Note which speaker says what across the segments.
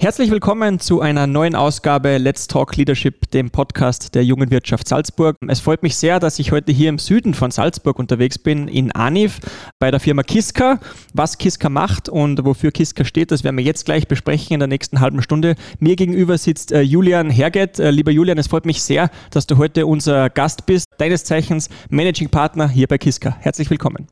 Speaker 1: Herzlich willkommen zu einer neuen Ausgabe Let's Talk Leadership, dem Podcast der jungen Wirtschaft Salzburg. Es freut mich sehr, dass ich heute hier im Süden von Salzburg unterwegs bin, in Anif, bei der Firma Kiska. Was Kiska macht und wofür Kiska steht, das werden wir jetzt gleich besprechen in der nächsten halben Stunde. Mir gegenüber sitzt äh, Julian Herget. Äh, lieber Julian, es freut mich sehr, dass du heute unser Gast bist, deines Zeichens Managing Partner hier bei Kiska. Herzlich willkommen.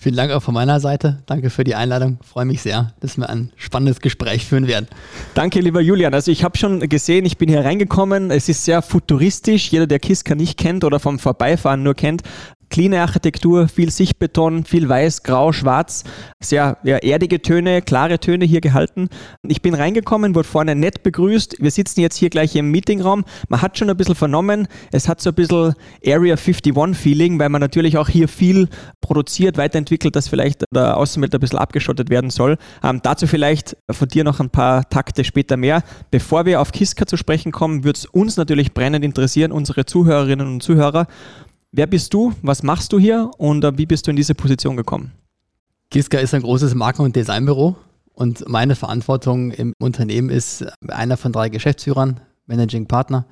Speaker 2: Vielen Dank auch von meiner Seite. Danke für die Einladung. Freue mich sehr, dass wir ein spannendes Gespräch führen werden.
Speaker 1: Danke, lieber Julian. Also ich habe schon gesehen, ich bin hier reingekommen. Es ist sehr futuristisch. Jeder, der Kiska nicht kennt oder vom Vorbeifahren nur kennt, cleane Architektur, viel Sichtbeton, viel weiß, grau, schwarz, sehr ja, erdige Töne, klare Töne hier gehalten. Ich bin reingekommen, wurde vorne nett begrüßt. Wir sitzen jetzt hier gleich im Meetingraum. Man hat schon ein bisschen vernommen, es hat so ein bisschen Area 51-Feeling, weil man natürlich auch hier viel produziert, weiterentwickelt, dass vielleicht der Außenwelt ein bisschen abgeschottet werden soll. Ähm, dazu vielleicht von dir noch ein paar Takte später mehr. Bevor wir auf Kiska zu sprechen kommen, würde es uns natürlich brennend interessieren, unsere Zuhörerinnen und Zuhörer. Wer bist du? Was machst du hier? Und äh, wie bist du in diese Position gekommen?
Speaker 2: Kiska ist ein großes Marken- und Designbüro und meine Verantwortung im Unternehmen ist einer von drei Geschäftsführern, Managing Partner.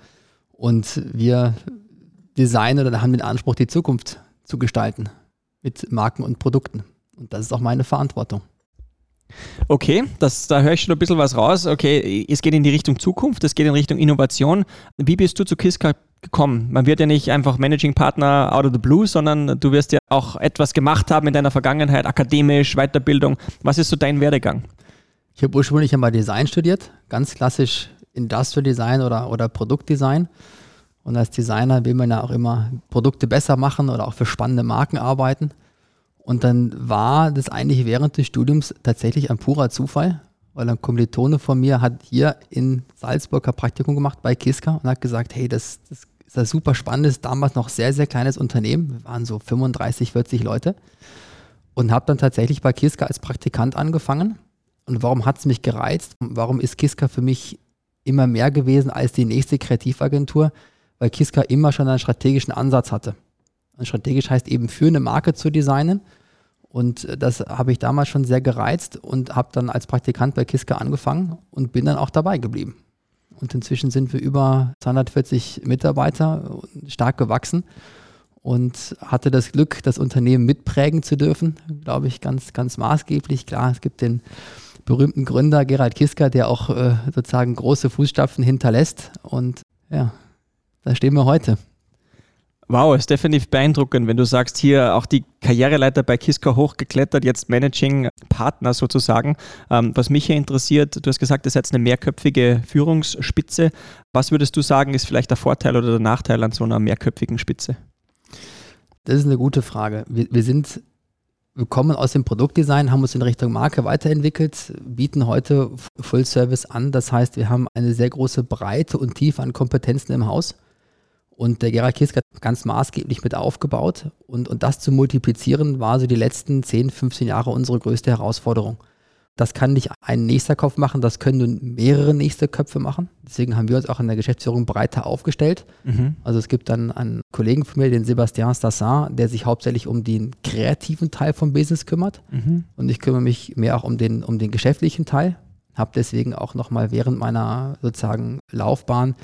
Speaker 2: Und wir designen oder haben den Anspruch, die Zukunft zu gestalten mit Marken und Produkten. Und das ist auch meine Verantwortung.
Speaker 1: Okay, das, da höre ich schon ein bisschen was raus. Okay, es geht in die Richtung Zukunft, es geht in Richtung Innovation. Wie bist du zu Kiska gekommen? Man wird ja nicht einfach Managing Partner out of the blue, sondern du wirst ja auch etwas gemacht haben in deiner Vergangenheit, akademisch, Weiterbildung. Was ist so dein Werdegang?
Speaker 2: Ich habe ursprünglich einmal Design studiert, ganz klassisch Industrial Design oder, oder Produktdesign. Und als Designer will man ja auch immer Produkte besser machen oder auch für spannende Marken arbeiten. Und dann war das eigentlich während des Studiums tatsächlich ein purer Zufall, weil ein Kommilitone von mir hat hier in Salzburg ein Praktikum gemacht bei Kiska und hat gesagt, hey, das, das ist ein super spannendes, damals noch sehr, sehr kleines Unternehmen. Wir waren so 35, 40 Leute. Und habe dann tatsächlich bei Kiska als Praktikant angefangen. Und warum hat es mich gereizt? Warum ist Kiska für mich immer mehr gewesen als die nächste Kreativagentur? Weil Kiska immer schon einen strategischen Ansatz hatte. Und strategisch heißt eben für eine Marke zu designen. Und äh, das habe ich damals schon sehr gereizt und habe dann als Praktikant bei Kiska angefangen und bin dann auch dabei geblieben. Und inzwischen sind wir über 240 Mitarbeiter, stark gewachsen und hatte das Glück, das Unternehmen mitprägen zu dürfen, glaube ich, ganz, ganz maßgeblich. Klar, es gibt den berühmten Gründer Gerald Kiska, der auch äh, sozusagen große Fußstapfen hinterlässt. Und ja, da stehen wir heute.
Speaker 1: Wow, ist definitiv beeindruckend, wenn du sagst, hier auch die Karriereleiter bei Kiska hochgeklettert, jetzt Managing Partner sozusagen. Ähm, was mich hier interessiert, du hast gesagt, ihr seid eine mehrköpfige Führungsspitze. Was würdest du sagen, ist vielleicht der Vorteil oder der Nachteil an so einer mehrköpfigen Spitze?
Speaker 2: Das ist eine gute Frage. Wir, wir sind wir kommen aus dem Produktdesign, haben uns in Richtung Marke weiterentwickelt, bieten heute Full Service an. Das heißt, wir haben eine sehr große Breite und Tiefe an Kompetenzen im Haus. Und der Gerald Kiska hat ganz maßgeblich mit aufgebaut. Und, und das zu multiplizieren, war so die letzten 10, 15 Jahre unsere größte Herausforderung. Das kann nicht ein nächster Kopf machen, das können nun mehrere nächste Köpfe machen. Deswegen haben wir uns auch in der Geschäftsführung breiter aufgestellt. Mhm. Also es gibt dann einen Kollegen von mir, den Sebastian Stassin, der sich hauptsächlich um den kreativen Teil vom Business kümmert. Mhm. Und ich kümmere mich mehr auch um den, um den geschäftlichen Teil. Habe deswegen auch nochmal während meiner sozusagen Laufbahn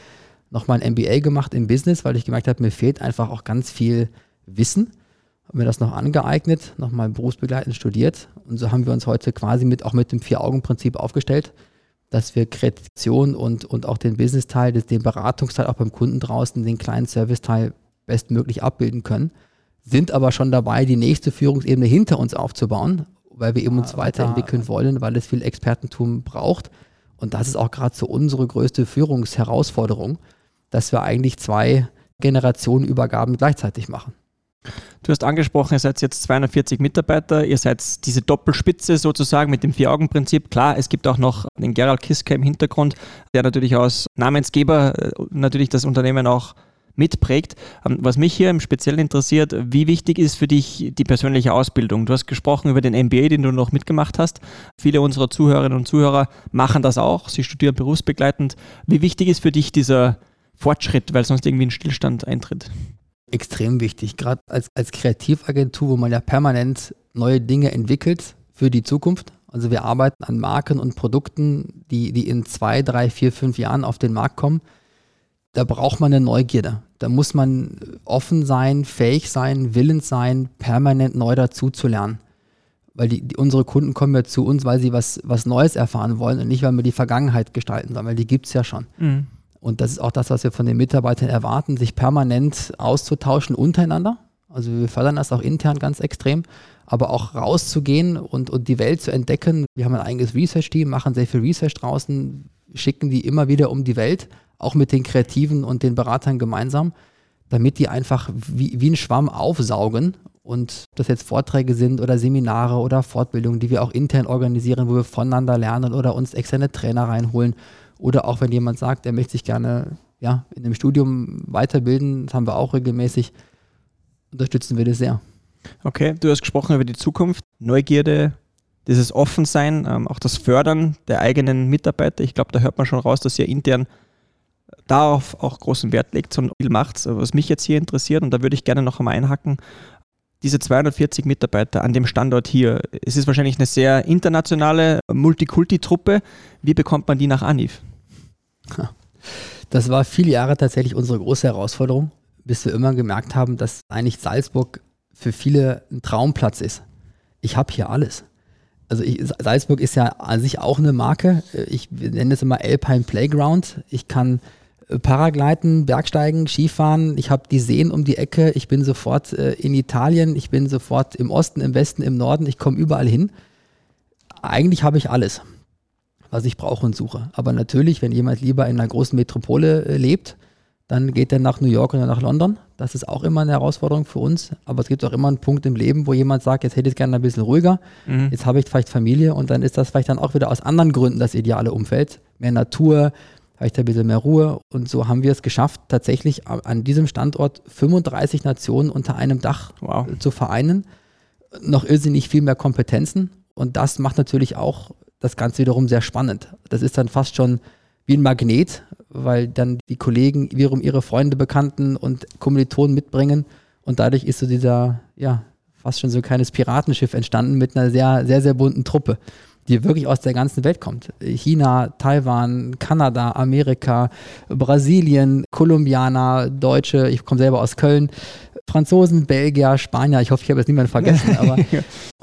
Speaker 2: nochmal ein MBA gemacht im Business, weil ich gemerkt habe, mir fehlt einfach auch ganz viel Wissen. Habe mir das noch angeeignet, nochmal berufsbegleitend studiert. Und so haben wir uns heute quasi mit, auch mit dem Vier-Augen-Prinzip aufgestellt, dass wir Kreation und, und auch den Business-Teil, den Beratungsteil auch beim Kunden draußen, den kleinen Service-Teil bestmöglich abbilden können. Sind aber schon dabei, die nächste Führungsebene hinter uns aufzubauen, weil wir eben uns ah, weiterentwickeln wollen, weil es viel Expertentum braucht. Und das ist auch gerade so unsere größte Führungsherausforderung, dass wir eigentlich zwei Generationenübergaben gleichzeitig machen.
Speaker 1: Du hast angesprochen, ihr seid jetzt 240 Mitarbeiter, ihr seid diese Doppelspitze sozusagen mit dem Vier-Augen-Prinzip. Klar, es gibt auch noch den Gerald Kiske im Hintergrund, der natürlich als Namensgeber äh, natürlich das Unternehmen auch mitprägt. Ähm, was mich hier im Speziellen interessiert, wie wichtig ist für dich die persönliche Ausbildung? Du hast gesprochen über den MBA, den du noch mitgemacht hast. Viele unserer Zuhörerinnen und Zuhörer machen das auch. Sie studieren berufsbegleitend. Wie wichtig ist für dich dieser Fortschritt, weil sonst irgendwie ein Stillstand eintritt?
Speaker 2: extrem wichtig. Gerade als, als Kreativagentur, wo man ja permanent neue Dinge entwickelt für die Zukunft. Also wir arbeiten an Marken und Produkten, die, die in zwei, drei, vier, fünf Jahren auf den Markt kommen. Da braucht man eine Neugierde. Da muss man offen sein, fähig sein, willens sein, permanent neu dazu zu lernen. Weil die, die, unsere Kunden kommen ja zu uns, weil sie was, was Neues erfahren wollen und nicht, weil wir die Vergangenheit gestalten sollen, weil die gibt es ja schon. Mhm. Und das ist auch das, was wir von den Mitarbeitern erwarten, sich permanent auszutauschen untereinander. Also wir fördern das auch intern ganz extrem, aber auch rauszugehen und, und die Welt zu entdecken. Wir haben ein eigenes Research-Team, machen sehr viel Research draußen, schicken die immer wieder um die Welt, auch mit den Kreativen und den Beratern gemeinsam, damit die einfach wie, wie ein Schwamm aufsaugen und das jetzt Vorträge sind oder Seminare oder Fortbildungen, die wir auch intern organisieren, wo wir voneinander lernen oder uns externe Trainer reinholen oder auch wenn jemand sagt, er möchte sich gerne ja, in dem Studium weiterbilden, das haben wir auch regelmäßig, unterstützen wir das sehr.
Speaker 1: Okay, du hast gesprochen über die Zukunft, Neugierde, dieses Offensein, ähm, auch das Fördern der eigenen Mitarbeiter. Ich glaube, da hört man schon raus, dass ihr intern darauf auch großen Wert legt und viel macht. Was mich jetzt hier interessiert, und da würde ich gerne noch einmal einhacken, diese 240 Mitarbeiter an dem Standort hier, es ist wahrscheinlich eine sehr internationale Multikulti-Truppe. Wie bekommt man die nach Anif?
Speaker 2: Das war viele Jahre tatsächlich unsere große Herausforderung, bis wir immer gemerkt haben, dass eigentlich Salzburg für viele ein Traumplatz ist. Ich habe hier alles. Also ich, Salzburg ist ja an sich auch eine Marke. Ich nenne es immer Alpine Playground. Ich kann äh, Paragliden, Bergsteigen, Skifahren. Ich habe die Seen um die Ecke. Ich bin sofort äh, in Italien. Ich bin sofort im Osten, im Westen, im Norden. Ich komme überall hin. Eigentlich habe ich alles was ich brauche und suche. Aber natürlich, wenn jemand lieber in einer großen Metropole äh, lebt, dann geht er nach New York oder nach London. Das ist auch immer eine Herausforderung für uns. Aber es gibt auch immer einen Punkt im Leben, wo jemand sagt, jetzt hätte ich es gerne ein bisschen ruhiger. Mhm. Jetzt habe ich vielleicht Familie und dann ist das vielleicht dann auch wieder aus anderen Gründen das ideale Umfeld. Mehr Natur, vielleicht ein bisschen mehr Ruhe. Und so haben wir es geschafft, tatsächlich an diesem Standort 35 Nationen unter einem Dach wow. zu vereinen. Noch irrsinnig viel mehr Kompetenzen. Und das macht natürlich auch das Ganze wiederum sehr spannend. Das ist dann fast schon wie ein Magnet, weil dann die Kollegen wiederum ihre Freunde, Bekannten und Kommilitonen mitbringen und dadurch ist so dieser, ja, fast schon so ein kleines Piratenschiff entstanden mit einer sehr, sehr, sehr bunten Truppe, die wirklich aus der ganzen Welt kommt. China, Taiwan, Kanada, Amerika, Brasilien, Kolumbianer, Deutsche, ich komme selber aus Köln, Franzosen, Belgier, Spanier, ich hoffe, ich habe jetzt niemanden vergessen, aber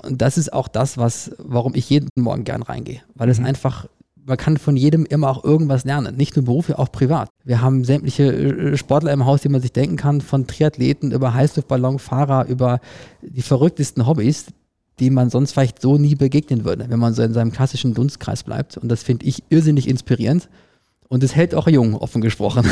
Speaker 2: und das ist auch das, was, warum ich jeden Morgen gern reingehe, weil es mhm. einfach man kann von jedem immer auch irgendwas lernen, nicht nur beruflich, auch privat. Wir haben sämtliche äh, Sportler im Haus, die man sich denken kann, von Triathleten über Heißluftballonfahrer, über die verrücktesten Hobbys, die man sonst vielleicht so nie begegnen würde, wenn man so in seinem klassischen Dunstkreis bleibt. Und das finde ich irrsinnig inspirierend. Und es hält auch jung, offen gesprochen.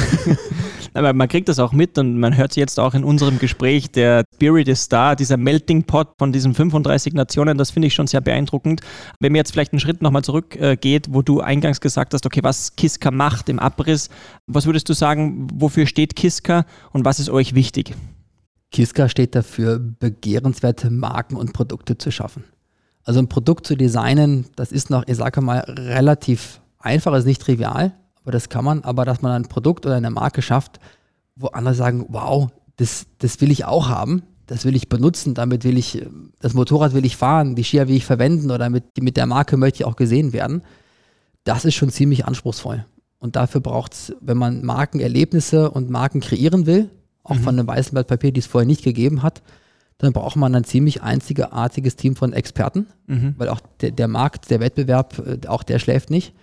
Speaker 1: Aber man kriegt das auch mit und man hört es jetzt auch in unserem Gespräch. Der Spirit ist da, dieser Melting Pot von diesen 35 Nationen, das finde ich schon sehr beeindruckend. Wenn mir jetzt vielleicht einen Schritt nochmal zurückgeht, äh, wo du eingangs gesagt hast, okay, was Kiska macht im Abriss, was würdest du sagen, wofür steht Kiska und was ist euch wichtig?
Speaker 2: Kiska steht dafür, begehrenswerte Marken und Produkte zu schaffen. Also ein Produkt zu designen, das ist noch, ich sage mal, relativ einfach, ist nicht trivial aber das kann man, aber dass man ein Produkt oder eine Marke schafft, wo andere sagen, wow, das, das will ich auch haben, das will ich benutzen, damit will ich, das Motorrad will ich fahren, die Skier will ich verwenden oder mit, mit der Marke möchte ich auch gesehen werden. Das ist schon ziemlich anspruchsvoll. Und dafür braucht es, wenn man Markenerlebnisse und Marken kreieren will, auch mhm. von einem weißen Blatt Papier, die es vorher nicht gegeben hat, dann braucht man ein ziemlich einzigartiges Team von Experten, mhm. weil auch der, der Markt, der Wettbewerb, äh, auch der schläft nicht.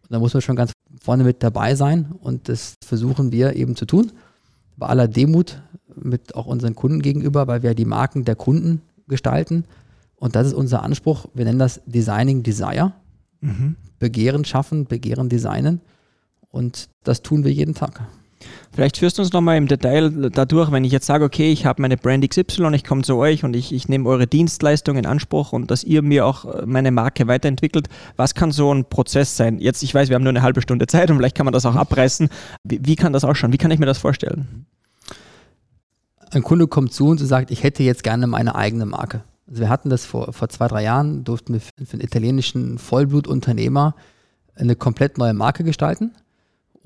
Speaker 2: Und da muss man schon ganz vorne mit dabei sein und das versuchen wir eben zu tun. Bei aller Demut mit auch unseren Kunden gegenüber, weil wir die Marken der Kunden gestalten. Und das ist unser Anspruch. Wir nennen das Designing Desire. Mhm. Begehren schaffen, Begehren designen. Und das tun wir jeden Tag.
Speaker 1: Vielleicht führst du uns nochmal im Detail dadurch, wenn ich jetzt sage, okay, ich habe meine Brand XY, ich komme zu euch und ich, ich nehme eure Dienstleistung in Anspruch und dass ihr mir auch äh, meine Marke weiterentwickelt. Was kann so ein Prozess sein? Jetzt, ich weiß, wir haben nur eine halbe Stunde Zeit und vielleicht kann man das auch abreißen. Wie, wie kann das ausschauen? Wie kann ich mir das vorstellen?
Speaker 2: Ein Kunde kommt zu uns und sagt, ich hätte jetzt gerne meine eigene Marke. Also wir hatten das vor, vor zwei, drei Jahren, durften wir für einen italienischen Vollblutunternehmer eine komplett neue Marke gestalten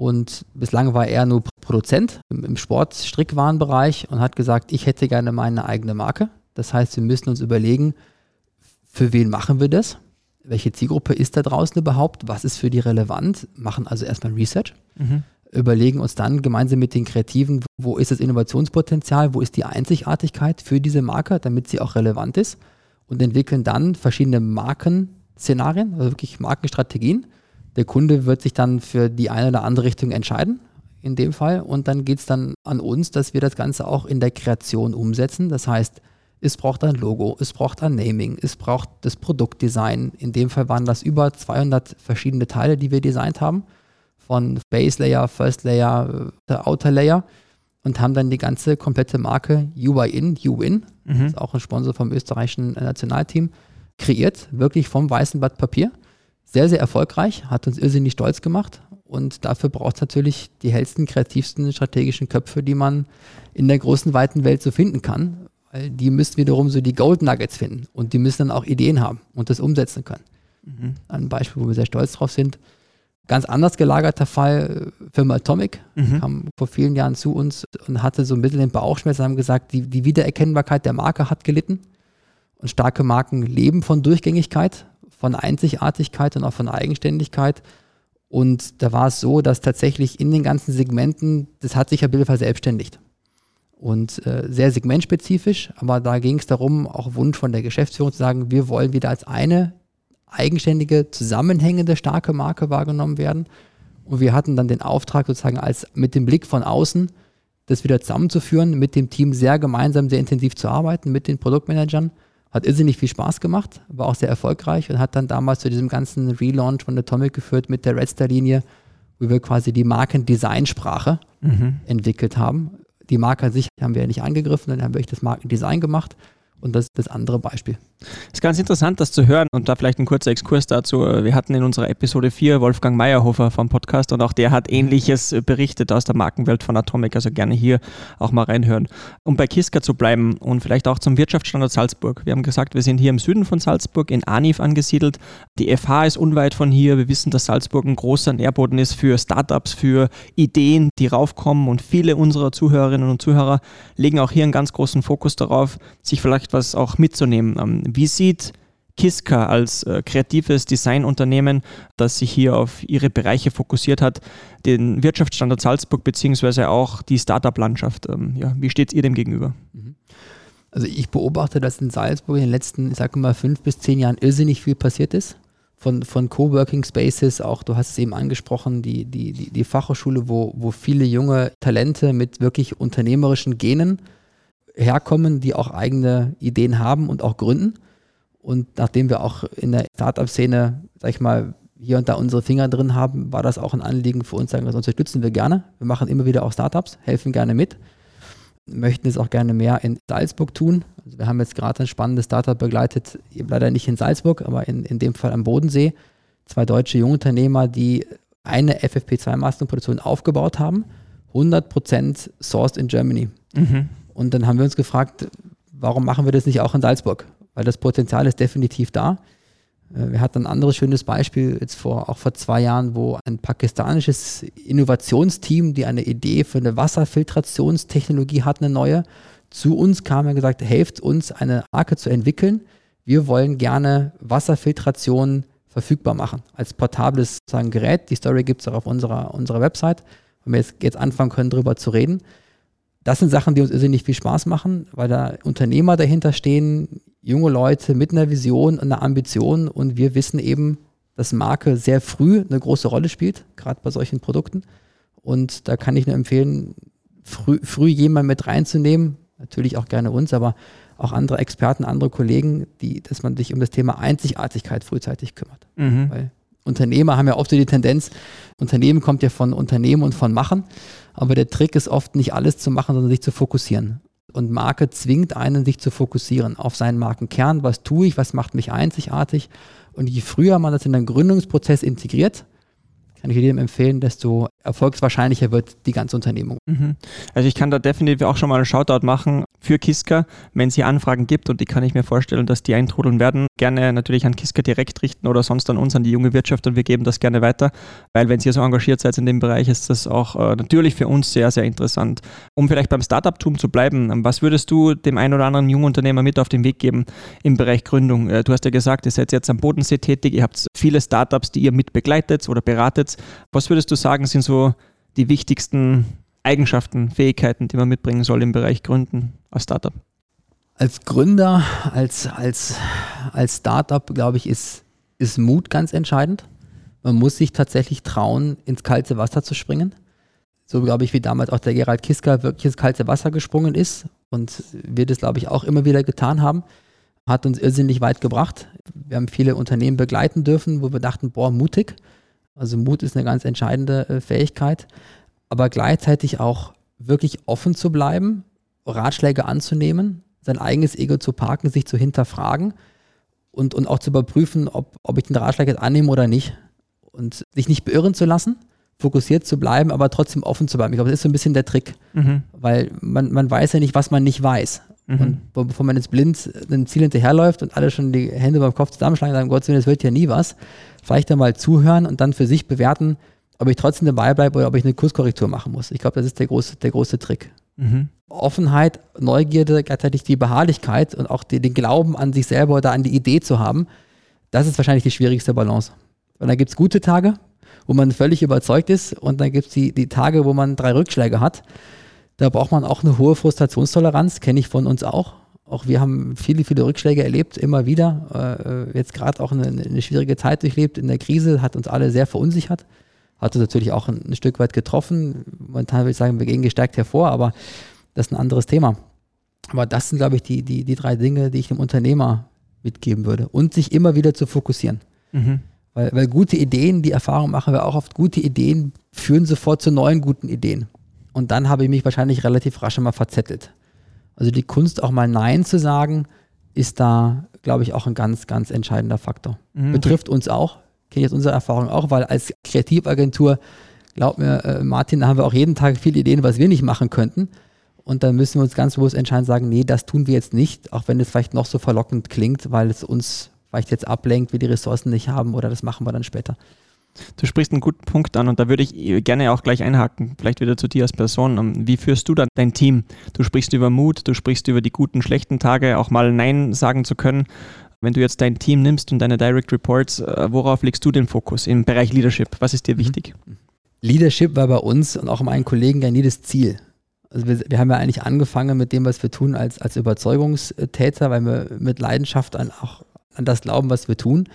Speaker 2: Und bislang war er nur Produzent im, im Sport-Strickwarenbereich und hat gesagt, ich hätte gerne meine eigene Marke. Das heißt, wir müssen uns überlegen, für wen machen wir das? Welche Zielgruppe ist da draußen überhaupt? Was ist für die relevant? Machen also erstmal Research. Mhm. Überlegen uns dann gemeinsam mit den Kreativen, wo ist das Innovationspotenzial, wo ist die Einzigartigkeit für diese Marke, damit sie auch relevant ist. Und entwickeln dann verschiedene Markenszenarien, also wirklich Markenstrategien der Kunde wird sich dann für die eine oder andere Richtung entscheiden, in dem Fall. Und dann geht es dann an uns, dass wir das Ganze auch in der Kreation umsetzen. Das heißt, es braucht ein Logo, es braucht ein Naming, es braucht das Produktdesign. In dem Fall waren das über 200 verschiedene Teile, die wir designt haben. Von Base Layer, First Layer, äh, Outer Layer. Und haben dann die ganze komplette Marke UI In, UWin, mhm. ist auch ein Sponsor vom österreichischen Nationalteam, kreiert. Wirklich vom weißen Blatt Papier sehr, sehr erfolgreich, hat uns irrsinnig stolz gemacht. Und dafür braucht es natürlich die hellsten, kreativsten strategischen Köpfe, die man in der großen, weiten Welt so finden kann. Weil die müssen wiederum so die Gold Nuggets finden. Und die müssen dann auch Ideen haben und das umsetzen können. Mhm. Ein Beispiel, wo wir sehr stolz drauf sind. Ganz anders gelagerter Fall, Firma Atomic, mhm. kam vor vielen Jahren zu uns und hatte so ein bisschen den Bauchschmerz, haben gesagt, die, die Wiedererkennbarkeit der Marke hat gelitten. Und starke Marken leben von Durchgängigkeit von Einzigartigkeit und auch von Eigenständigkeit. Und da war es so, dass tatsächlich in den ganzen Segmenten, das hat sich ja Bill verselbstständigt. Und äh, sehr segmentspezifisch, aber da ging es darum, auch Wunsch von der Geschäftsführung zu sagen, wir wollen wieder als eine eigenständige, zusammenhängende, starke Marke wahrgenommen werden. Und wir hatten dann den Auftrag sozusagen als mit dem Blick von außen, das wieder zusammenzuführen, mit dem Team sehr gemeinsam, sehr intensiv zu arbeiten, mit den Produktmanagern hat irrsinnig viel Spaß gemacht, war auch sehr erfolgreich und hat dann damals zu diesem ganzen Relaunch von Atomic geführt mit der Redstar-Linie, wo wir quasi die Markendesignsprache mhm. entwickelt haben. Die Marke an sich haben wir ja nicht angegriffen, dann haben wir das Markendesign gemacht und das ist das andere Beispiel.
Speaker 1: Es ist ganz interessant, das zu hören und da vielleicht ein kurzer Exkurs dazu. Wir hatten in unserer Episode 4 Wolfgang Meyerhofer vom Podcast und auch der hat ähnliches berichtet aus der Markenwelt von Atomic, also gerne hier auch mal reinhören. Um bei Kiska zu bleiben und vielleicht auch zum Wirtschaftsstandort Salzburg. Wir haben gesagt, wir sind hier im Süden von Salzburg in Anif angesiedelt. Die FH ist unweit von hier. Wir wissen, dass Salzburg ein großer Nährboden ist für Startups, für Ideen, die raufkommen und viele unserer Zuhörerinnen und Zuhörer legen auch hier einen ganz großen Fokus darauf, sich vielleicht was auch mitzunehmen ähm, wie sieht Kiska als äh, kreatives Designunternehmen, das sich hier auf ihre Bereiche fokussiert hat, den Wirtschaftsstandort Salzburg beziehungsweise auch die Startup-Landschaft? Ähm, ja, wie steht ihr dem gegenüber? Mhm.
Speaker 2: Also ich beobachte, dass in Salzburg in den letzten, ich sage mal, fünf bis zehn Jahren irrsinnig viel passiert ist. Von, von Coworking Spaces, auch du hast es eben angesprochen, die, die, die, die Fachhochschule, wo, wo viele junge Talente mit wirklich unternehmerischen Genen herkommen, die auch eigene Ideen haben und auch gründen. Und nachdem wir auch in der Startup-Szene, sag ich mal, hier und da unsere Finger drin haben, war das auch ein Anliegen für uns, sagen wir, das unterstützen wir gerne. Wir machen immer wieder auch Startups, helfen gerne mit, möchten es auch gerne mehr in Salzburg tun. Also wir haben jetzt gerade ein spannendes Startup begleitet, leider nicht in Salzburg, aber in, in dem Fall am Bodensee. Zwei deutsche Jungunternehmer, die eine FFP2-Maskenproduktion aufgebaut haben, 100% sourced in Germany. Mhm. Und dann haben wir uns gefragt, warum machen wir das nicht auch in Salzburg? Weil das Potenzial ist definitiv da. Äh, wir hatten ein anderes schönes Beispiel jetzt vor, auch vor zwei Jahren, wo ein pakistanisches Innovationsteam, die eine Idee für eine Wasserfiltrationstechnologie hatten, eine neue, zu uns kam und gesagt, helft uns, eine Marke zu entwickeln. Wir wollen gerne Wasserfiltration verfügbar machen als portables sagen, Gerät. Die Story gibt es auch auf unserer, unserer Website, wo wir jetzt, jetzt anfangen können, darüber zu reden das sind Sachen, die uns irrsinnig viel Spaß machen, weil da Unternehmer dahinter stehen, junge Leute mit einer Vision und einer Ambition und wir wissen eben, dass Marke sehr früh eine große Rolle spielt, gerade bei solchen Produkten. Und da kann ich nur empfehlen, früh, früh jemanden mit reinzunehmen, natürlich auch gerne uns, aber auch andere Experten, andere Kollegen, die, dass man sich um das Thema Einzigartigkeit frühzeitig kümmert. Mhm. Weil Unternehmer haben ja oft so die Tendenz, Unternehmen kommt ja von Unternehmen und von Machen. Aber der Trick ist oft nicht alles zu machen, sondern sich zu fokussieren. Und Marke zwingt einen, sich zu fokussieren auf seinen Markenkern. Was tue ich? Was macht mich einzigartig? Und je früher man das in den Gründungsprozess integriert, kann ich jedem empfehlen, desto erfolgswahrscheinlicher wird die ganze Unternehmung.
Speaker 1: Mhm. Also ich kann da definitiv auch schon mal einen Shoutout machen für Kiska, wenn es hier Anfragen gibt und die kann ich mir vorstellen, dass die eintrudeln werden. Gerne natürlich an Kiska direkt richten oder sonst an uns, an die junge Wirtschaft und wir geben das gerne weiter, weil wenn ihr so engagiert seid in dem Bereich, ist das auch äh, natürlich für uns sehr, sehr interessant. Um vielleicht beim Startup-Tum zu bleiben, was würdest du dem einen oder anderen jungen Unternehmer mit auf den Weg geben im Bereich Gründung? Äh, du hast ja gesagt, ihr seid jetzt am Bodensee tätig, ihr habt viele Startups, die ihr mit begleitet oder beratet. Was würdest du sagen, sind so die wichtigsten Eigenschaften, Fähigkeiten, die man mitbringen soll im Bereich Gründen als Startup?
Speaker 2: Als Gründer, als, als, als Startup, glaube ich, ist, ist Mut ganz entscheidend. Man muss sich tatsächlich trauen, ins kalte Wasser zu springen. So, glaube ich, wie damals auch der Gerald Kiska wirklich ins kalte Wasser gesprungen ist und wir das, glaube ich, auch immer wieder getan haben. Hat uns irrsinnig weit gebracht. Wir haben viele Unternehmen begleiten dürfen, wo wir dachten, boah, mutig. Also Mut ist eine ganz entscheidende äh, Fähigkeit aber gleichzeitig auch wirklich offen zu bleiben, Ratschläge anzunehmen, sein eigenes Ego zu parken, sich zu hinterfragen und, und auch zu überprüfen, ob, ob ich den Ratschlag jetzt annehme oder nicht. Und sich nicht beirren zu lassen, fokussiert zu bleiben, aber trotzdem offen zu bleiben. Ich glaube, das ist so ein bisschen der Trick, mhm. weil man, man weiß ja nicht, was man nicht weiß. Mhm. Und bevor man jetzt blind ein Ziel hinterherläuft und alle schon die Hände beim Kopf zusammenschlagen und sagen, Gott sei Dank, das wird ja nie was, vielleicht einmal zuhören und dann für sich bewerten, ob ich trotzdem dabei bleibe oder ob ich eine Kurskorrektur machen muss. Ich glaube, das ist der große, der große Trick. Mhm. Offenheit, Neugierde, gleichzeitig die Beharrlichkeit und auch die, den Glauben an sich selber oder an die Idee zu haben, das ist wahrscheinlich die schwierigste Balance. Und dann gibt es gute Tage, wo man völlig überzeugt ist und dann gibt es die, die Tage, wo man drei Rückschläge hat. Da braucht man auch eine hohe Frustrationstoleranz, kenne ich von uns auch. Auch wir haben viele, viele Rückschläge erlebt, immer wieder. Äh, jetzt gerade auch eine, eine schwierige Zeit durchlebt in der Krise, hat uns alle sehr verunsichert hat uns natürlich auch ein, ein Stück weit getroffen. Momentan würde ich sagen, wir gehen gestärkt hervor, aber das ist ein anderes Thema. Aber das sind, glaube ich, die, die, die drei Dinge, die ich dem Unternehmer mitgeben würde. Und sich immer wieder zu fokussieren. Mhm. Weil, weil gute Ideen, die Erfahrung machen wir auch oft, gute Ideen führen sofort zu neuen guten Ideen. Und dann habe ich mich wahrscheinlich relativ rasch mal verzettelt. Also die Kunst, auch mal Nein zu sagen, ist da, glaube ich, auch ein ganz, ganz entscheidender Faktor. Mhm. Betrifft uns auch kenne ich jetzt unsere Erfahrung auch, weil als Kreativagentur, glaub mir, äh, Martin, da haben wir auch jeden Tag viele Ideen, was wir nicht machen könnten. Und dann müssen wir uns ganz bewusst entscheiden, sagen, nee, das tun wir jetzt nicht, auch wenn es vielleicht noch so verlockend klingt, weil es uns vielleicht jetzt ablenkt, wir die Ressourcen nicht haben oder das machen wir dann später.
Speaker 1: Du sprichst einen guten Punkt an und da würde ich gerne auch gleich einhaken, vielleicht wieder zu dir als Person. Ähm, wie führst du dann dein Team? Du sprichst über Mut, du sprichst über die guten, schlechten Tage, auch mal Nein sagen zu können. Wenn du jetzt dein Team nimmst und deine Direct Reports, äh, worauf legst du den Fokus im Bereich Leadership? Was ist dir mhm. wichtig?
Speaker 2: Leadership war bei uns und auch meinen Kollegen ja nie das Ziel. Also wir, wir, haben ja eigentlich angefangen mit dem, was wir tun, als, als Überzeugungstäter, weil wir mit Leidenschaft an, auch an das glauben, was wir tun.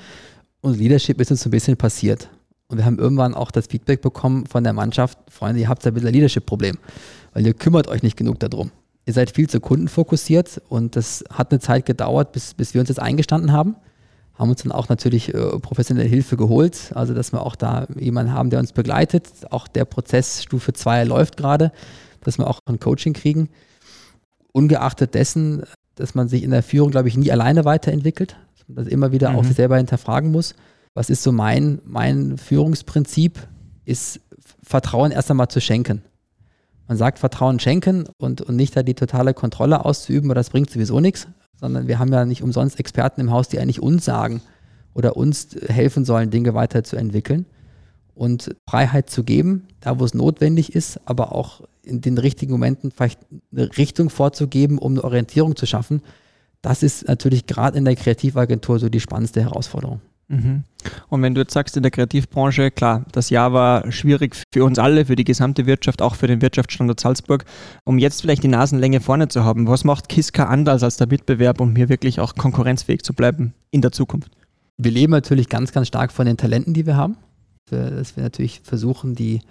Speaker 2: Und Leadership ist uns so ein bisschen passiert. Und wir haben irgendwann auch das Feedback bekommen von der Mannschaft, Freunde, ihr habt da ein bisschen ein Leadership-Problem, weil ihr kümmert euch nicht genug darum ihr seid viel zu kundenfokussiert und das hat eine Zeit gedauert, bis, bis wir uns jetzt eingestanden haben. Haben uns dann auch natürlich äh, professionelle Hilfe geholt, also dass wir auch da jemanden haben, der uns begleitet. Auch der Prozess Stufe 2 läuft gerade, dass wir auch ein Coaching kriegen. Ungeachtet dessen, dass man sich in der Führung, glaube ich, nie alleine weiterentwickelt, dass man immer wieder mhm. auch sich selber hinterfragen muss. Was ist so mein, mein Führungsprinzip? Ist Vertrauen erst einmal zu schenken. Man sagt Vertrauen schenken und, und nicht da die totale Kontrolle auszuüben, weil das bringt sowieso nichts, sondern wir haben ja nicht umsonst Experten im Haus, die eigentlich uns sagen oder uns helfen sollen, Dinge weiterzuentwickeln und Freiheit zu geben, da wo es notwendig ist, aber auch in den richtigen Momenten vielleicht eine Richtung vorzugeben, um eine Orientierung zu schaffen. Das ist natürlich gerade in der Kreativagentur so die spannendste Herausforderung.
Speaker 1: Mhm. Und wenn du jetzt sagst, in der Kreativbranche, klar, das Jahr war schwierig für uns alle, für die gesamte Wirtschaft, auch für den Wirtschaftsstandort Salzburg. Um jetzt vielleicht die Nasenlänge vorne zu haben, was macht Kiska anders als der Mitbewerb, um hier wirklich auch konkurrenzfähig zu bleiben in der Zukunft?
Speaker 2: Wir leben natürlich ganz, ganz stark von den Talenten, die wir haben. Dass wir natürlich versuchen, die,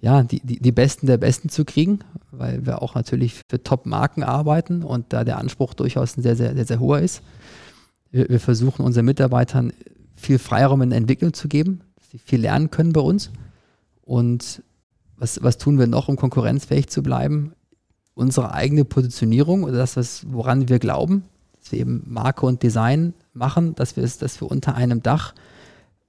Speaker 2: ja, die, die, die Besten der Besten zu kriegen, weil wir auch natürlich für Top-Marken arbeiten und da der Anspruch durchaus ein sehr, sehr, sehr, sehr hoher ist. Wir, wir versuchen unseren Mitarbeitern viel Freiraum in der Entwicklung zu geben, dass sie viel lernen können bei uns. Und was, was tun wir noch, um konkurrenzfähig zu bleiben? Unsere eigene Positionierung oder das, was, woran wir glauben, dass wir eben Marke und Design machen, dass wir es, dass wir unter einem Dach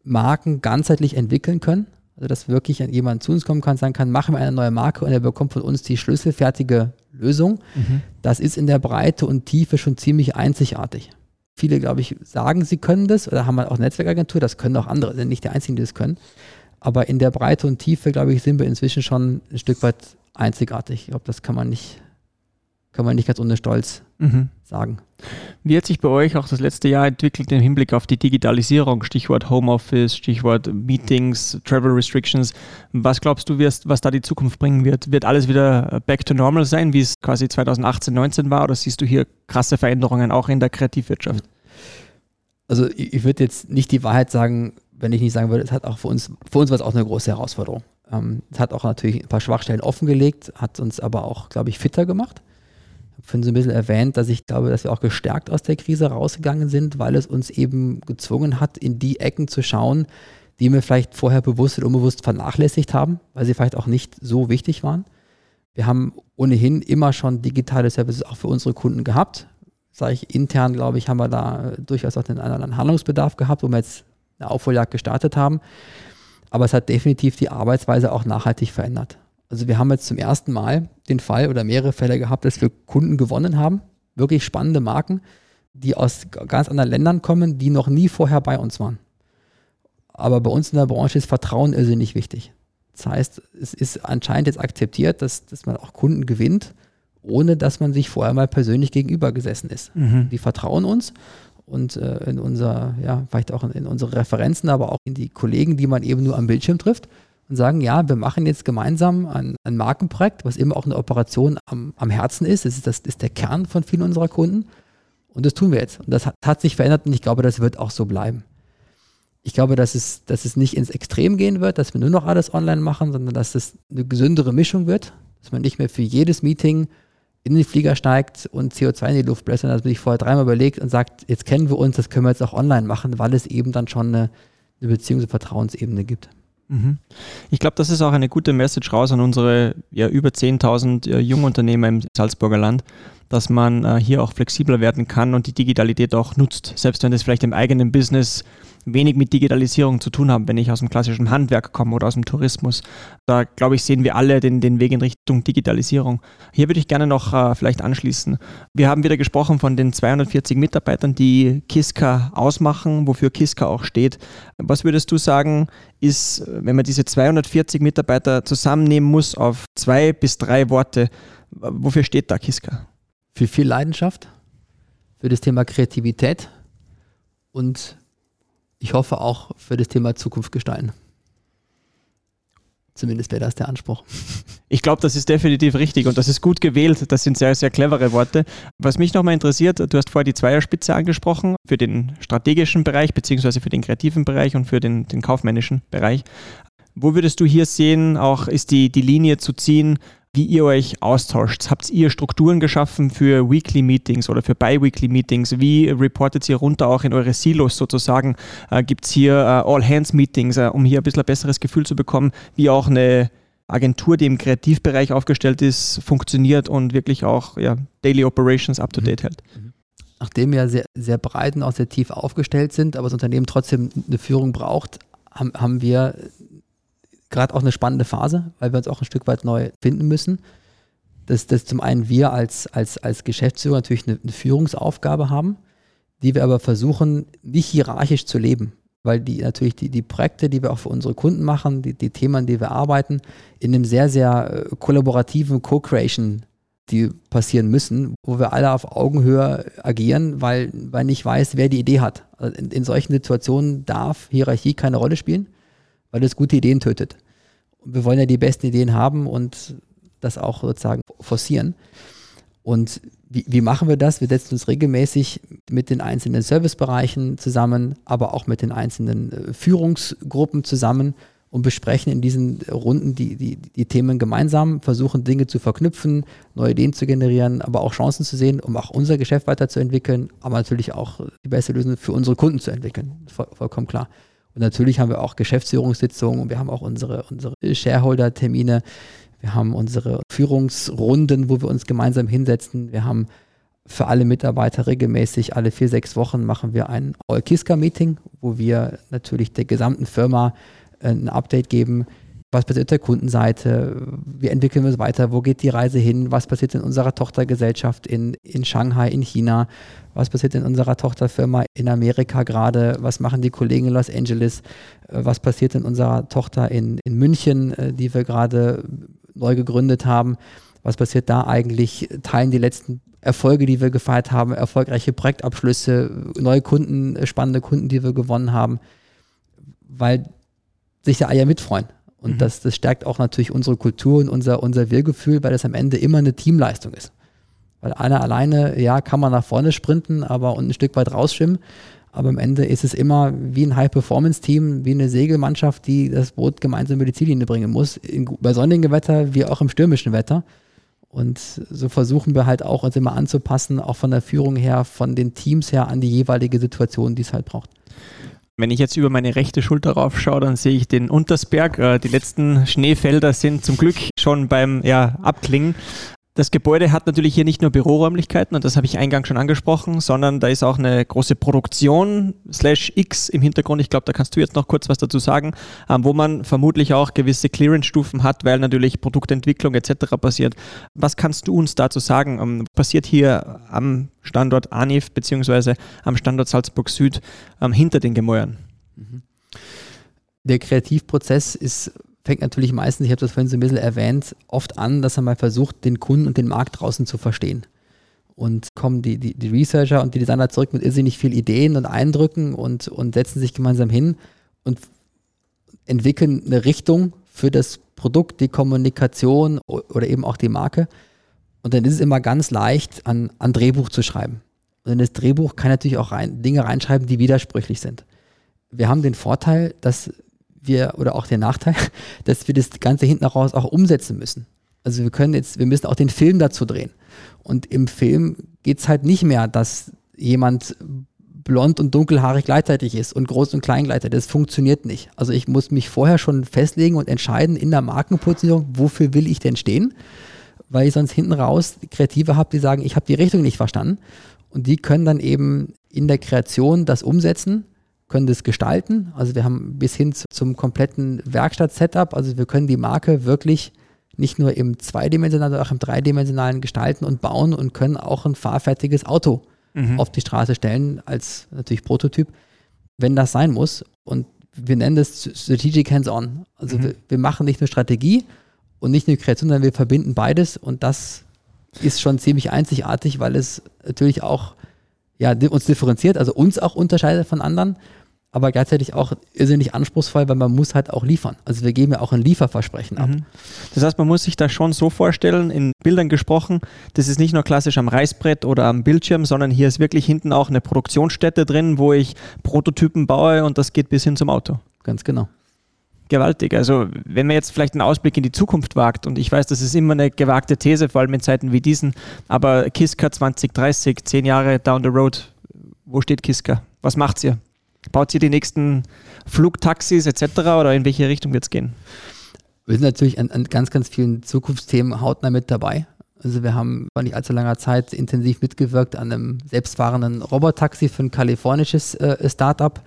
Speaker 2: Marken ganzheitlich entwickeln können Also, dass wirklich jemand zu uns kommen kann, sagen kann, machen wir eine neue Marke und er bekommt von uns die schlüsselfertige Lösung. Mhm. Das ist in der Breite und Tiefe schon ziemlich einzigartig. Viele, glaube ich, sagen, sie können das oder haben auch Netzwerkagentur, das können auch andere, sind nicht die Einzigen, die das können. Aber in der Breite und Tiefe, glaube ich, sind wir inzwischen schon ein Stück weit einzigartig. Ich glaube, das kann man nicht kann man nicht ganz ohne Stolz mhm. Sagen.
Speaker 1: Wie hat sich bei euch auch das letzte Jahr entwickelt im Hinblick auf die Digitalisierung? Stichwort Homeoffice, Stichwort Meetings, Travel Restrictions. Was glaubst du, wirst, was da die Zukunft bringen wird? Wird alles wieder back to normal sein, wie es quasi 2018, 19 war? Oder siehst du hier krasse Veränderungen auch in der Kreativwirtschaft?
Speaker 2: Also ich würde jetzt nicht die Wahrheit sagen, wenn ich nicht sagen würde, es hat auch für uns, für uns war es auch eine große Herausforderung. Ähm, es hat auch natürlich ein paar Schwachstellen offengelegt, hat uns aber auch, glaube ich, fitter gemacht vorhin so ein bisschen erwähnt, dass ich glaube, dass wir auch gestärkt aus der Krise rausgegangen sind, weil es uns eben gezwungen hat, in die Ecken zu schauen, die wir vielleicht vorher bewusst oder unbewusst vernachlässigt haben, weil sie vielleicht auch nicht so wichtig waren. Wir haben ohnehin immer schon digitale Services auch für unsere Kunden gehabt. Sage ich intern, glaube ich, haben wir da durchaus auch den anderen Handlungsbedarf gehabt, wo wir jetzt eine Aufholjagd gestartet haben. Aber es hat definitiv die Arbeitsweise auch nachhaltig verändert. Also wir haben jetzt zum ersten Mal den Fall oder mehrere Fälle gehabt, dass wir Kunden gewonnen haben, wirklich spannende Marken, die aus ganz anderen Ländern kommen, die noch nie vorher bei uns waren. Aber bei uns in der Branche ist Vertrauen irrsinnig wichtig. Das heißt, es ist anscheinend jetzt akzeptiert, dass, dass man auch Kunden gewinnt, ohne dass man sich vorher mal persönlich gegenüber gesessen ist. Mhm. Die vertrauen uns und äh, in unser, ja, vielleicht auch in, in unsere Referenzen, aber auch in die Kollegen, die man eben nur am Bildschirm trifft und sagen, ja, wir machen jetzt gemeinsam ein, ein Markenprojekt, was immer auch eine Operation am, am Herzen ist. Das ist, das ist der Kern von vielen unserer Kunden. Und das tun wir jetzt. Und das hat, hat sich verändert und ich glaube, das wird auch so bleiben. Ich glaube, dass es, dass es nicht ins Extrem gehen wird, dass wir nur noch alles online machen, sondern dass es eine gesündere Mischung wird, dass man nicht mehr für jedes Meeting in den Flieger steigt und CO2 in die Luft bläst, sondern dass man sich vorher dreimal überlegt und sagt, jetzt kennen wir uns, das können wir jetzt auch online machen, weil es eben dann schon eine, eine Beziehungs- und Vertrauensebene gibt.
Speaker 1: Mhm. Ich glaube, das ist auch eine gute Message raus an unsere ja, über 10.000 äh, Jungunternehmer im Salzburger Land, dass man äh, hier auch flexibler werden kann und die Digitalität auch nutzt, selbst wenn das vielleicht im eigenen Business wenig mit Digitalisierung zu tun haben, wenn ich aus dem klassischen Handwerk komme oder aus dem Tourismus. Da, glaube ich, sehen wir alle den, den Weg in Richtung Digitalisierung. Hier würde ich gerne noch äh, vielleicht anschließen. Wir haben wieder gesprochen von den 240 Mitarbeitern, die Kiska ausmachen, wofür Kiska auch steht. Was würdest du sagen, ist, wenn man diese 240 Mitarbeiter zusammennehmen muss auf zwei bis drei Worte, wofür steht da Kiska?
Speaker 2: Für viel Leidenschaft, für das Thema Kreativität und ich hoffe auch für das Thema Zukunft gestalten. Zumindest wäre das der Anspruch.
Speaker 1: Ich glaube, das ist definitiv richtig und das ist gut gewählt. Das sind sehr, sehr clevere Worte. Was mich nochmal interessiert, du hast vorher die Zweierspitze angesprochen für den strategischen Bereich, beziehungsweise für den kreativen Bereich und für den, den kaufmännischen Bereich. Wo würdest du hier sehen, auch ist die, die Linie zu ziehen, wie ihr euch austauscht. Habt ihr Strukturen geschaffen für Weekly Meetings oder für Bi-Weekly Meetings? Wie reportet ihr runter auch in eure Silos sozusagen? Äh, Gibt es hier äh, All-Hands-Meetings, äh, um hier ein bisschen ein besseres Gefühl zu bekommen, wie auch eine Agentur, die im Kreativbereich aufgestellt ist, funktioniert und wirklich auch ja, Daily Operations up-to-date mhm. hält?
Speaker 2: Mhm. Nachdem wir sehr, sehr breit und auch sehr tief aufgestellt sind, aber das Unternehmen trotzdem eine Führung braucht, haben, haben wir gerade auch eine spannende Phase, weil wir uns auch ein Stück weit neu finden müssen. Dass, dass zum einen wir als, als, als Geschäftsführer natürlich eine, eine Führungsaufgabe haben, die wir aber versuchen, nicht hierarchisch zu leben weil die natürlich die, die Projekte, die wir auch für unsere Kunden machen, die, die Themen, die wir arbeiten, in einem sehr, sehr äh, kollaborativen Co-Creation, die passieren müssen, wo wir alle auf Augenhöhe agieren, weil, weil nicht weiß, wer die Idee hat. Also in, in solchen Situationen darf Hierarchie keine Rolle spielen weil es gute Ideen tötet. Wir wollen ja die besten Ideen haben und das auch sozusagen forcieren. Und wie, wie, machen wir das? Wir setzen uns regelmäßig mit den einzelnen Servicebereichen zusammen, aber auch mit den einzelnen äh, Führungsgruppen zusammen und besprechen in diesen Runden die, die, die Themen gemeinsam, versuchen Dinge zu verknüpfen, neue Ideen zu generieren, aber auch Chancen zu sehen, um auch unser Geschäft weiterzuentwickeln, aber natürlich auch die beste Lösung für unsere Kunden zu entwickeln. Voll, vollkommen klar. Und natürlich haben wir auch Geschäftsführungssitzungen, wir haben auch unsere, unsere Shareholder-Termine, wir haben unsere Führungsrunden, wo wir uns gemeinsam hinsetzen. Wir haben für alle Mitarbeiter regelmäßig, alle vier, sechs Wochen machen wir ein All-Kiska-Meeting, wo wir natürlich der gesamten Firma ein Update geben, was passiert auf der Kundenseite, wie entwickeln wir es weiter, wo geht die Reise hin, was passiert in unserer Tochtergesellschaft in, in Shanghai, in China, was passiert in unserer Tochterfirma in Amerika gerade, was machen die Kollegen in Los Angeles, äh, was passiert in unserer Tochter in, in München, äh, die wir gerade neu gegründet haben, was passiert da eigentlich, teilen die letzten Erfolge, die wir gefeiert haben, erfolgreiche Projektabschlüsse, neue Kunden, spannende Kunden, die wir gewonnen haben, weil sich da alle mitfreuen. Und mhm. das, das stärkt auch natürlich unsere Kultur und unser, unser Wir-Gefühl, weil das am Ende immer eine Teamleistung ist. Weil einer alleine, ja, kann man nach vorne sprinten, aber und ein Stück weit rausschwimmen. Aber am Ende ist es immer wie ein High-Performance-Team, wie eine Segelmannschaft, die das Boot gemeinsam über die Ziellinie bringen muss. In, bei sonnigen Wetter wie auch im stürmischen Wetter. Und so versuchen wir halt auch uns immer anzupassen, auch von der Führung her, von den Teams her an die jeweilige Situation, die es halt braucht.
Speaker 1: Wenn ich jetzt über meine rechte Schulter raufschaue, dann sehe ich den Untersberg. Äh, die letzten Schneefelder sind zum Glück schon beim ja, Abklingen. Das Gebäude hat natürlich hier nicht nur Büroräumlichkeiten, und das habe ich eingangs schon angesprochen, sondern da ist auch eine große Produktion slash X im Hintergrund. Ich glaube, da kannst du jetzt noch kurz was dazu sagen, ähm, wo man vermutlich auch gewisse Clearance-Stufen hat, weil natürlich Produktentwicklung etc. passiert. Was kannst du uns dazu sagen? Ähm, passiert hier am Standort ANIF beziehungsweise am Standort Salzburg Süd ähm, hinter den Gemäuern? Mhm.
Speaker 2: Der Kreativprozess ist fängt natürlich meistens, ich habe das vorhin so ein bisschen erwähnt, oft an, dass man mal versucht, den Kunden und den Markt draußen zu verstehen. Und kommen die, die, die Researcher und die Designer zurück mit irrsinnig viel Ideen und Eindrücken und, und setzen sich gemeinsam hin und entwickeln eine Richtung für das Produkt, die Kommunikation oder eben auch die Marke. Und dann ist es immer ganz leicht, an, an Drehbuch zu schreiben. Und in das Drehbuch kann natürlich auch rein, Dinge reinschreiben, die widersprüchlich sind. Wir haben den Vorteil, dass wir, oder auch der Nachteil, dass wir das Ganze hinten raus auch umsetzen müssen. Also wir können jetzt, wir müssen auch den Film dazu drehen. Und im Film geht es halt nicht mehr, dass jemand blond und dunkelhaarig gleichzeitig ist und groß und klein gleichzeitig. Das funktioniert nicht. Also ich muss mich vorher schon festlegen und entscheiden in der Markenpositionierung, wofür will ich denn stehen, weil ich sonst hinten raus Kreative habe, die sagen, ich habe die Richtung nicht verstanden. Und die können dann eben in der Kreation das umsetzen können das gestalten. Also wir haben bis hin zum kompletten Werkstatt-Setup. Also wir können die Marke wirklich nicht nur im zweidimensionalen, sondern auch im dreidimensionalen gestalten und bauen und können auch ein fahrfertiges Auto mhm. auf die Straße stellen, als natürlich Prototyp, wenn das sein muss. Und wir nennen das Strategic Hands-on. Also mhm. wir, wir, machen nicht nur Strategie und nicht nur Kreation, sondern wir verbinden beides und das ist schon ziemlich einzigartig, weil es natürlich auch ja, uns differenziert, also uns auch unterscheidet von anderen aber gleichzeitig auch irrsinnig anspruchsvoll, weil man muss halt auch liefern. Also wir geben ja auch ein Lieferversprechen ab. Mhm.
Speaker 1: Das heißt, man muss sich das schon so vorstellen, in Bildern gesprochen, das ist nicht nur klassisch am Reißbrett oder am Bildschirm, sondern hier ist wirklich hinten auch eine Produktionsstätte drin, wo ich Prototypen baue und das geht bis hin zum Auto.
Speaker 2: Ganz genau.
Speaker 1: Gewaltig. Also wenn man jetzt vielleicht einen Ausblick in die Zukunft wagt, und ich weiß, das ist immer eine gewagte These, vor allem in Zeiten wie diesen, aber Kiska 2030, zehn Jahre down the road, wo steht Kiska? Was macht ihr? Baut ihr die nächsten Flugtaxis etc. oder in welche Richtung wird es gehen?
Speaker 2: Wir sind natürlich an, an, ganz, ganz vielen Zukunftsthemen hautnah mit dabei. Also wir haben vor nicht allzu langer Zeit intensiv mitgewirkt an einem selbstfahrenden Robotaxi für ein kalifornisches äh, Startup.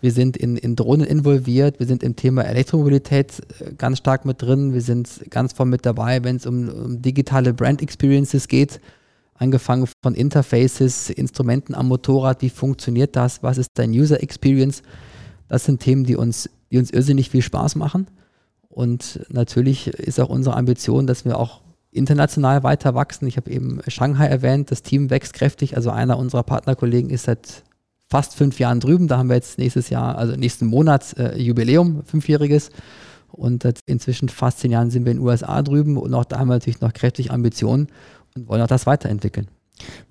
Speaker 2: Wir sind in, in Drohnen involviert, wir sind im Thema Elektromobilität äh, ganz stark mit drin, wir sind ganz voll mit dabei, wenn es um, um digitale Brand Experiences geht angefangen von Interfaces, Instrumenten am Motorrad, wie funktioniert das, was ist dein User Experience. Das sind Themen, die uns, die uns irrsinnig viel Spaß machen. Und natürlich ist auch unsere Ambition, dass wir auch international weiter wachsen. Ich habe eben Shanghai erwähnt, das Team wächst kräftig. Also einer unserer Partnerkollegen ist seit fast fünf Jahren drüben. Da haben wir jetzt nächstes Jahr, also nächsten Monat äh, Jubiläum, fünfjähriges. Und inzwischen fast zehn Jahren sind wir in den USA drüben und auch da haben wir natürlich noch kräftig Ambitionen und wollen auch das weiterentwickeln.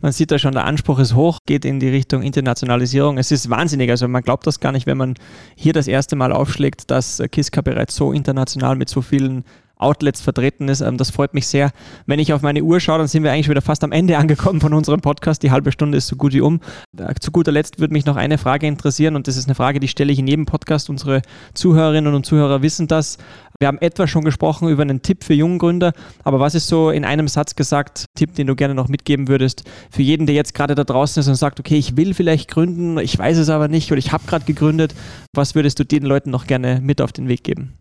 Speaker 1: Man sieht da schon, der Anspruch ist hoch, geht in die Richtung Internationalisierung. Es ist wahnsinnig, also man glaubt das gar nicht, wenn man hier das erste Mal aufschlägt, dass Kiska bereits so international mit so vielen Outlets vertreten ist. Ähm, das freut mich sehr. Wenn ich auf meine Uhr schaue, dann sind wir eigentlich wieder fast am Ende angekommen von unserem Podcast. Die halbe Stunde ist so gut wie um. Äh, zu guter Letzt würde mich noch eine Frage interessieren und das ist eine Frage, die stelle ich in jedem Podcast. Unsere Zuhörerinnen und Zuhörer wissen das. Wir haben etwa schon gesprochen über einen Tipp für Junggründer, aber was ist so in einem Satz gesagt, Tipp, den du gerne noch mitgeben würdest für jeden, der jetzt gerade da draußen ist und sagt, okay, ich will vielleicht gründen, ich weiß es aber nicht oder ich habe gerade gegründet. Was würdest du den Leuten noch gerne mit auf den Weg geben?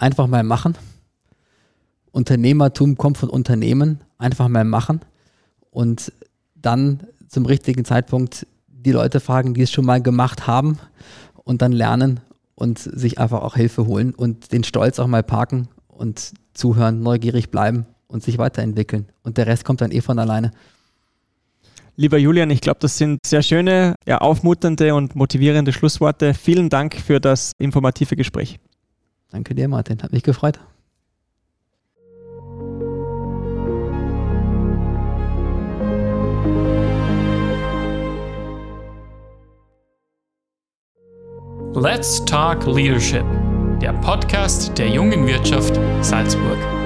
Speaker 2: Einfach mal machen. Unternehmertum kommt von Unternehmen. Einfach mal machen und dann zum richtigen Zeitpunkt die Leute fragen, die es schon mal gemacht haben und dann lernen und sich einfach auch Hilfe holen und den Stolz auch mal parken und zuhören, neugierig bleiben und sich weiterentwickeln. Und der Rest kommt dann eh von alleine.
Speaker 1: Lieber Julian, ich glaube, das sind sehr schöne, ja, aufmunternde und motivierende Schlussworte. Vielen Dank für das informative Gespräch.
Speaker 2: Danke dir, Martin. Hat mich gefreut.
Speaker 3: Let's Talk Leadership, der Podcast der jungen Wirtschaft Salzburg.